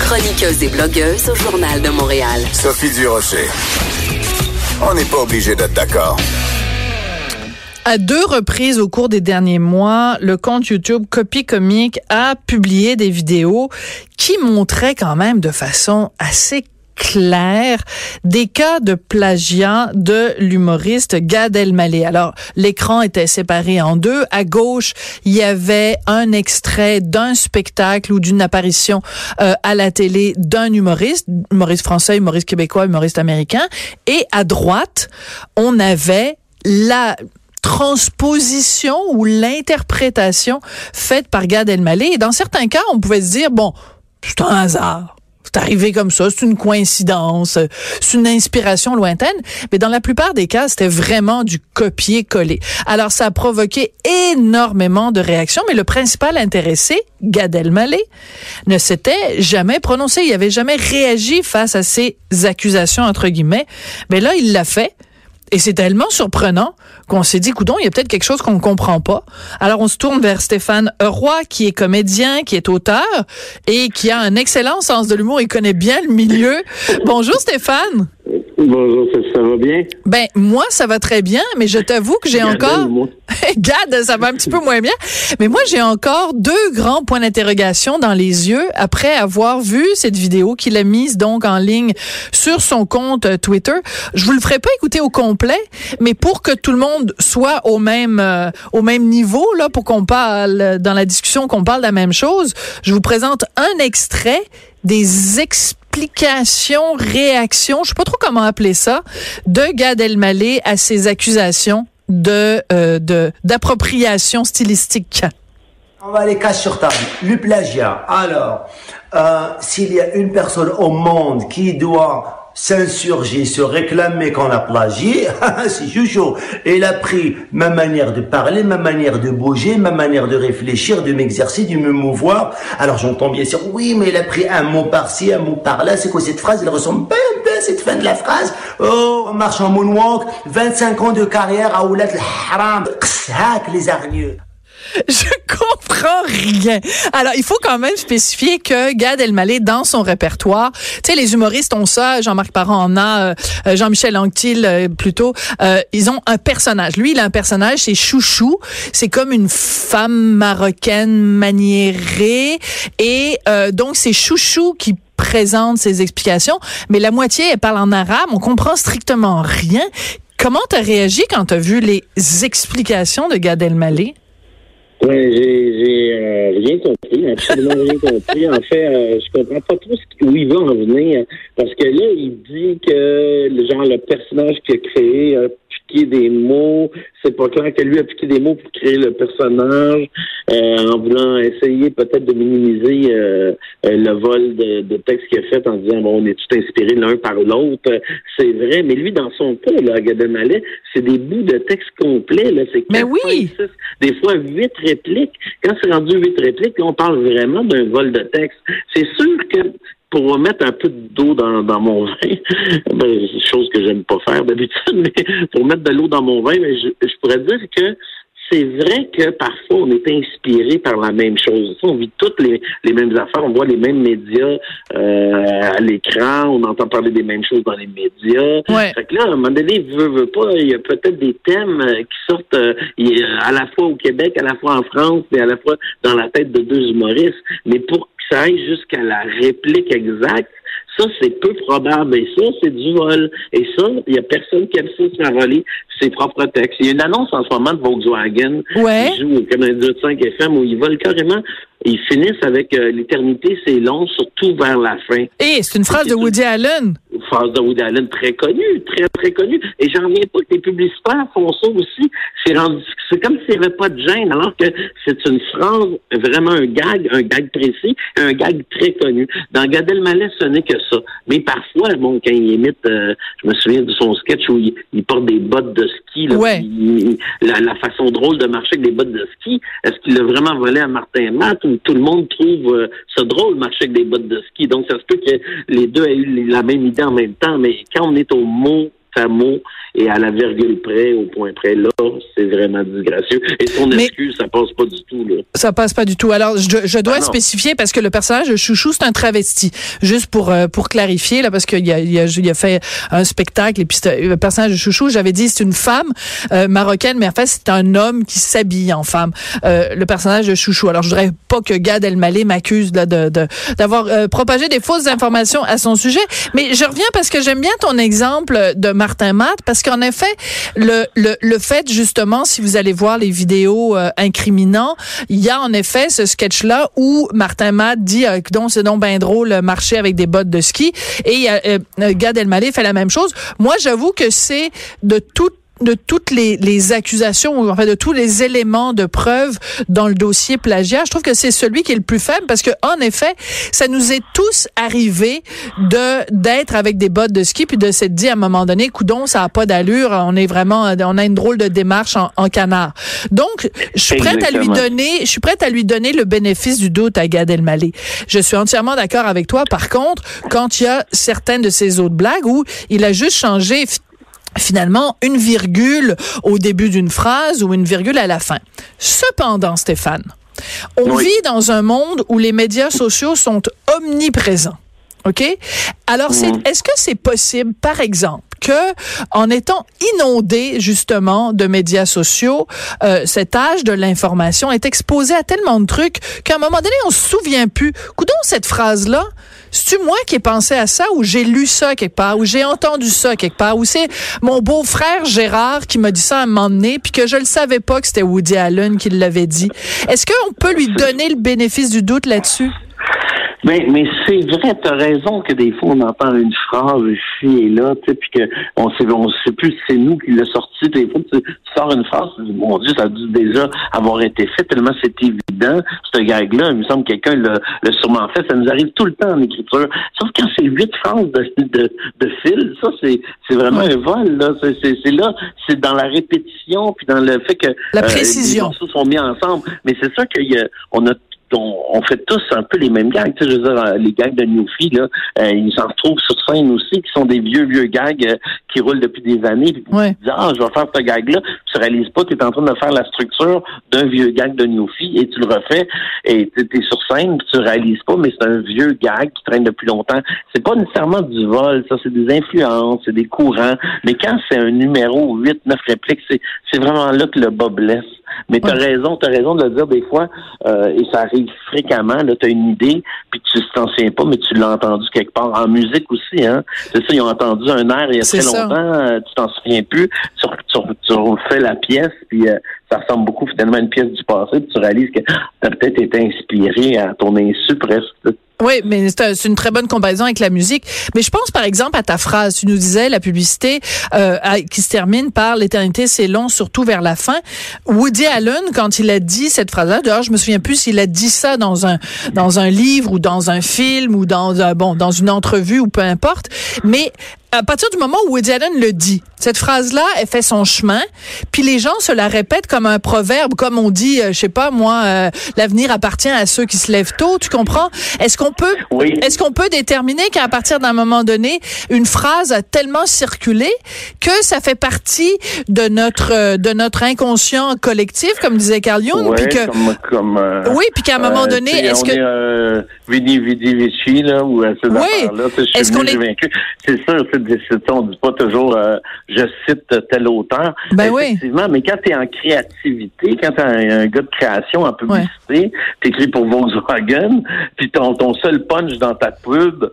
Chroniqueuse et blogueuse au Journal de Montréal. Sophie Durocher. On n'est pas obligé d'être d'accord. À deux reprises au cours des derniers mois, le compte YouTube Copy Comique a publié des vidéos qui montraient quand même de façon assez clair des cas de plagiat de l'humoriste Gad Elmaleh. Alors, l'écran était séparé en deux. À gauche, il y avait un extrait d'un spectacle ou d'une apparition euh, à la télé d'un humoriste, humoriste français, humoriste québécois, humoriste américain. Et à droite, on avait la transposition ou l'interprétation faite par Gad Elmaleh. Et dans certains cas, on pouvait se dire, bon, c'est un hasard c'est arrivé comme ça, c'est une coïncidence, c'est une inspiration lointaine. Mais dans la plupart des cas, c'était vraiment du copier-coller. Alors, ça a provoqué énormément de réactions, mais le principal intéressé, Gad Elmaleh, ne s'était jamais prononcé. Il avait jamais réagi face à ces accusations, entre guillemets. Mais là, il l'a fait. Et c'est tellement surprenant qu'on s'est dit, coudon, il y a peut-être quelque chose qu'on ne comprend pas. Alors on se tourne vers Stéphane Roy, qui est comédien, qui est auteur et qui a un excellent sens de l'humour. Il connaît bien le milieu. Bonjour Stéphane. Bonjour, ça, va bien? Ben, moi, ça va très bien, mais je t'avoue que j'ai encore... Gad, ça va un petit peu moins bien. Mais moi, j'ai encore deux grands points d'interrogation dans les yeux après avoir vu cette vidéo qu'il a mise donc en ligne sur son compte euh, Twitter. Je vous le ferai pas écouter au complet, mais pour que tout le monde soit au même, euh, au même niveau, là, pour qu'on parle, dans la discussion, qu'on parle de la même chose, je vous présente un extrait des explications, réactions, je sais pas trop comment appeler ça, de Gad Elmaleh à ses accusations de euh, d'appropriation stylistique. On va les casser sur table. Le plagiat. Alors, euh, s'il y a une personne au monde qui doit s'insurger, se réclamer qu'on a plagié, c'est Jojo. Il a pris ma manière de parler, ma manière de bouger, ma manière de réfléchir, de m'exercer, de me mouvoir. Alors j'entends bien sûr, oui, mais il a pris un mot par-ci, un mot par-là. C'est quoi cette phrase? Elle ressemble pas un peu à cette fin de la phrase? Oh, on marche en moonwalk, 25 ans de carrière à Oulat al-Haram. les hargneux. Je comprends rien. Alors, il faut quand même spécifier que Gad Elmaleh, dans son répertoire, tu sais, les humoristes ont ça, Jean-Marc Parent en a, euh, euh, Jean-Michel Anctil euh, plutôt, ils ont un personnage. Lui, il a un personnage, c'est Chouchou. C'est comme une femme marocaine maniérée. Et donc, c'est Chouchou qui présente ses explications, mais la moitié, elle parle en arabe, on comprend strictement rien. Comment t'as réagi quand t'as vu les explications de Gad Elmaleh? Oui, j'ai euh, rien compris, absolument rien compris. En fait, euh, je comprends pas trop ce, où il va en venir. Parce que là, il dit que genre le personnage qu'il a créé des mots. C'est pas clair que lui a piqué des mots pour créer le personnage, euh, en voulant essayer peut-être de minimiser euh, le vol de, de texte qu'il a fait en disant bon, on est tout inspiré l'un par l'autre. C'est vrai, mais lui, dans son cas, là, Gad c'est des bouts de texte complets. Là, c'est mais oui. des fois huit répliques. Quand c'est rendu huit répliques, on parle vraiment d'un vol de texte. C'est sûr que pour mettre un peu d'eau dans, dans mon vin, ben, chose que j'aime pas faire d'habitude, mais pour mettre de l'eau dans mon vin, ben, je, je pourrais dire que c'est vrai que parfois on est inspiré par la même chose. On vit toutes les, les mêmes affaires, on voit les mêmes médias euh, à l'écran, on entend parler des mêmes choses dans les médias. Ouais. Fait que là, à un moment donné, veut, veut pas, il y a peut-être des thèmes euh, qui sortent euh, à la fois au Québec, à la fois en France, et à la fois dans la tête de deux humoristes. Mais pour ça aille jusqu'à la réplique exacte, ça, c'est peu probable. Et ça, c'est du vol. Et ça, il y a personne qui aime ça se voler ses propres textes. Il y a une annonce en ce moment de Volkswagen ouais. qui joue au 98.5 FM où ils volent carrément ils finissent avec euh, l'éternité, c'est long, surtout vers la fin. Et c'est une phrase de Woody Allen. Une phrase de Woody Allen très connue, très, très connue. Et j'en reviens pas que les publicitaires font ça aussi. C'est c'est comme s'il n'y avait pas de gêne, alors que c'est une phrase, vraiment un gag, un gag précis, un gag très connu. Dans Gad Elmaleh, ce n'est que ça. Mais parfois, bon, quand il imite, euh, je me souviens de son sketch où il, porte des bottes de ski, là, ouais. la, la, façon drôle de marcher avec des bottes de ski, est-ce qu'il l'a vraiment volé à Martin Matt tout le monde trouve euh, ça drôle marcher avec des bottes de ski. Donc ça se peut que les deux aient eu la même idée en même temps, mais quand on est au mot à mot, et à la virgule près, au point près. Là, c'est vraiment disgracieux. Et son excuse, ça passe pas du tout. Là. Ça passe pas du tout. Alors, je, dois ah spécifier parce que le personnage de Chouchou, c'est un travesti. Juste pour euh, pour clarifier là, parce qu'il a, il a, il a fait un spectacle et puis le personnage de Chouchou, j'avais dit c'est une femme euh, marocaine, mais en fait c'est un homme qui s'habille en femme. Euh, le personnage de Chouchou. Alors, je voudrais pas que Gad Elmaleh m'accuse là de d'avoir propagé des fausses informations à son sujet, mais je reviens parce que j'aime bien ton exemple de Martin Matt parce qu'en effet le, le le fait justement si vous allez voir les vidéos incriminants, il y a en effet ce sketch-là où Martin Matt dit euh, c'est donc bien drôle marcher avec des bottes de ski et euh, euh, Gad Elmaleh fait la même chose. Moi, j'avoue que c'est de toute de toutes les, les accusations, ou en fait de tous les éléments de preuve dans le dossier plagiat, je trouve que c'est celui qui est le plus faible parce que en effet, ça nous est tous arrivé de d'être avec des bottes de ski puis de s'être dit à un moment donné, coudon, ça a pas d'allure, on est vraiment, on a une drôle de démarche en, en canard. Donc, je suis prête à lui donner, je suis prête à lui donner le bénéfice du doute à Gad Elmaleh. Je suis entièrement d'accord avec toi. Par contre, quand il y a certaines de ces autres blagues où il a juste changé finalement une virgule au début d'une phrase ou une virgule à la fin. Cependant, Stéphane, on vit dans un monde où les médias sociaux sont omniprésents. OK? Alors, c'est, mhm. est-ce que c'est possible, par exemple, que en étant inondé justement de médias sociaux, euh, cet âge de l'information est exposé à tellement de trucs qu'à un moment donné, on se souvient plus? Coudon, cette phrase-là, c'est-tu moi qui ai pensé à ça ou j'ai lu ça quelque part ou j'ai entendu ça quelque part ou c'est mon beau-frère Gérard qui m'a dit ça à un moment donné puis que je le savais pas que c'était Woody Allen qui l'avait dit? Est-ce qu'on peut lui donner le bénéfice du doute là-dessus? Mais, mais c'est vrai, tu as raison que des fois on entend une phrase ici et là, tu sais, puis qu'on sait, on sait plus si c'est nous qui l'a sorti. Des fois, tu, sors une phrase, tu dis, mon Dieu, ça a dû déjà avoir été fait, tellement c'est évident. Ce gag-là, il me semble que quelqu'un l'a, sûrement fait. Ça nous arrive tout le temps en écriture. Sauf quand c'est huit phrases de, de, de fil, ça, c'est, vraiment un vol, là. C'est, là, c'est dans la répétition, puis dans le fait que la précision. Euh, les morceaux sont mis ensemble. Mais c'est ça qu'on a on, fait tous un peu les mêmes gags. Tu sais, je veux dire, euh, les gags de Newfie, là, euh, ils s'en retrouvent sur scène aussi, qui sont des vieux, vieux gags euh, qui roulent depuis des années. Puis tu dis, ah, je vais faire ce gag-là. Tu réalises pas, tu es en train de faire la structure d'un vieux gag de Newfie et tu le refais et tu es sur scène, puis tu réalises pas, mais c'est un vieux gag qui traîne depuis longtemps. C'est pas nécessairement du vol, ça, c'est des influences, c'est des courants. Mais quand c'est un numéro 8, 9 répliques, c'est vraiment là que le bas blesse. Mais tu as raison, tu as raison de le dire des fois, euh, et ça arrive fréquemment, là, tu as une idée, puis tu t'en souviens pas, mais tu l'as entendu quelque part. En musique aussi, hein. C'est ça, ils ont entendu un air il y a très longtemps, euh, tu t'en souviens plus, tu, tu, refais la pièce, puis euh, ça ressemble beaucoup finalement à une pièce du passé, puis tu réalises que tu as peut-être été inspiré à ton insu presque. Oui, mais c'est une très bonne comparaison avec la musique. Mais je pense par exemple à ta phrase. Tu nous disais la publicité euh, qui se termine par l'éternité, c'est long, surtout vers la fin. Woody Allen, quand il a dit cette phrase-là, d'ailleurs, je me souviens plus s'il a dit ça dans un dans un livre ou dans un film ou dans un, bon dans une entrevue ou peu importe. Mais à partir du moment où Woody Allen le dit, cette phrase-là, elle fait son chemin, puis les gens se la répètent comme un proverbe, comme on dit, euh, je sais pas moi, euh, l'avenir appartient à ceux qui se lèvent tôt, tu comprends? Est-ce qu'on peut, est-ce qu'on peut déterminer qu'à partir d'un moment donné, une phrase a tellement circulé que ça fait partie de notre euh, de notre inconscient collectif, comme disait Carl Jung, puis que, comme, oui, puis qu'à un moment donné, est-ce que est, Vini Vidi Vici là ou ces oui. là est-ce qu'on est c'est ça, on dit pas toujours euh, je cite tel auteur. Ben Effectivement, mais quand tu es en créativité, quand tu es un, gars de création en publicité, tu écris pour Volkswagen, puis ton, ton seul punch dans ta pub,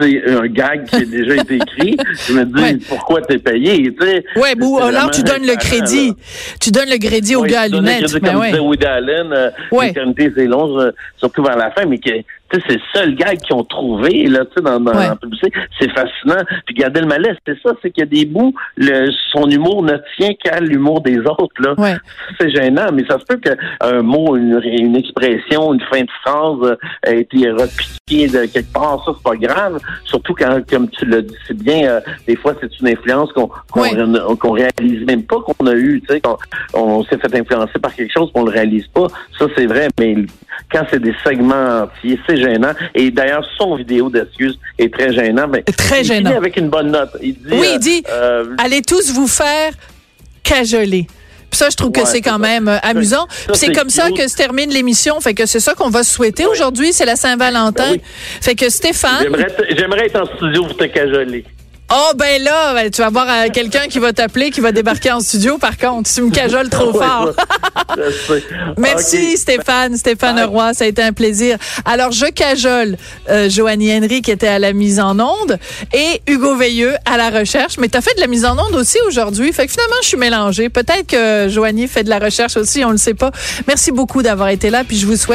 c'est un gag qui a déjà été écrit. Je me dis, pourquoi t'es payé, tu sais? Ouais, bon, alors tu donnes le crédit. Tu donnes le crédit au gars à lunettes. Ben comme disait Woody Allen, euh, l'éternité, c'est long, euh, surtout vers la fin, mais que, c'est le seul gag qu'ils ont trouvé là, dans, dans la publicité. C'est fascinant. Puis Gad Elmaleh, c'est ça, c'est qu'il y a des bouts, le, son humour ne tient qu'à l'humour des autres. Là. C'est gênant, mais ça se peut qu'un mot, une, une expression, une fin de phrase euh, ait été repiqué pied de quelque part, ça, c'est pas grave. Surtout quand, comme tu l'as dit, c'est bien, euh, des fois, c'est une influence qu'on qu'on Oui. qu'on réalise même pas qu'on a eu, tu sais, qu'on on s'est fait influencer par quelque chose qu'on le réalise pas. Ça, c'est vrai, mais quand c'est des segments entiers, c'est gênant. Et d'ailleurs, son vidéo d'excuses est très gênant. Mais Très il gênant. finit avec une bonne note. Il dit, Oui, euh, il dit euh, allez tous vous faire cajoler. Puis ça, je trouve que Ouais, c'est c'est quand ça. même euh, amusant. c'est comme ça que se termine l'émission. Fait que c'est ça qu'on va souhaiter aujourd'hui. C'est la Saint-Valentin. Ben oui. Fait que Stéphane. J'aimerais être en studio pour te cajoler. Oh ben là, ben, tu vas avoir euh, quelqu'un qui va t'appeler, qui va débarquer en studio. Par contre, tu me cajoles trop Ouais, fort. je sais. Merci. Stéphane, Stéphane Bye. Roy, ça a été un plaisir. Alors je cajole euh, Joanie Henry qui était à la mise en onde et Hugo Veilleux à la recherche. Mais tu as fait de la mise en onde aussi aujourd'hui, fait que finalement je suis mélangée. Peut-être que Joanie fait de la recherche aussi, on le sait pas. Merci beaucoup d'avoir été là, puis je vous souhaite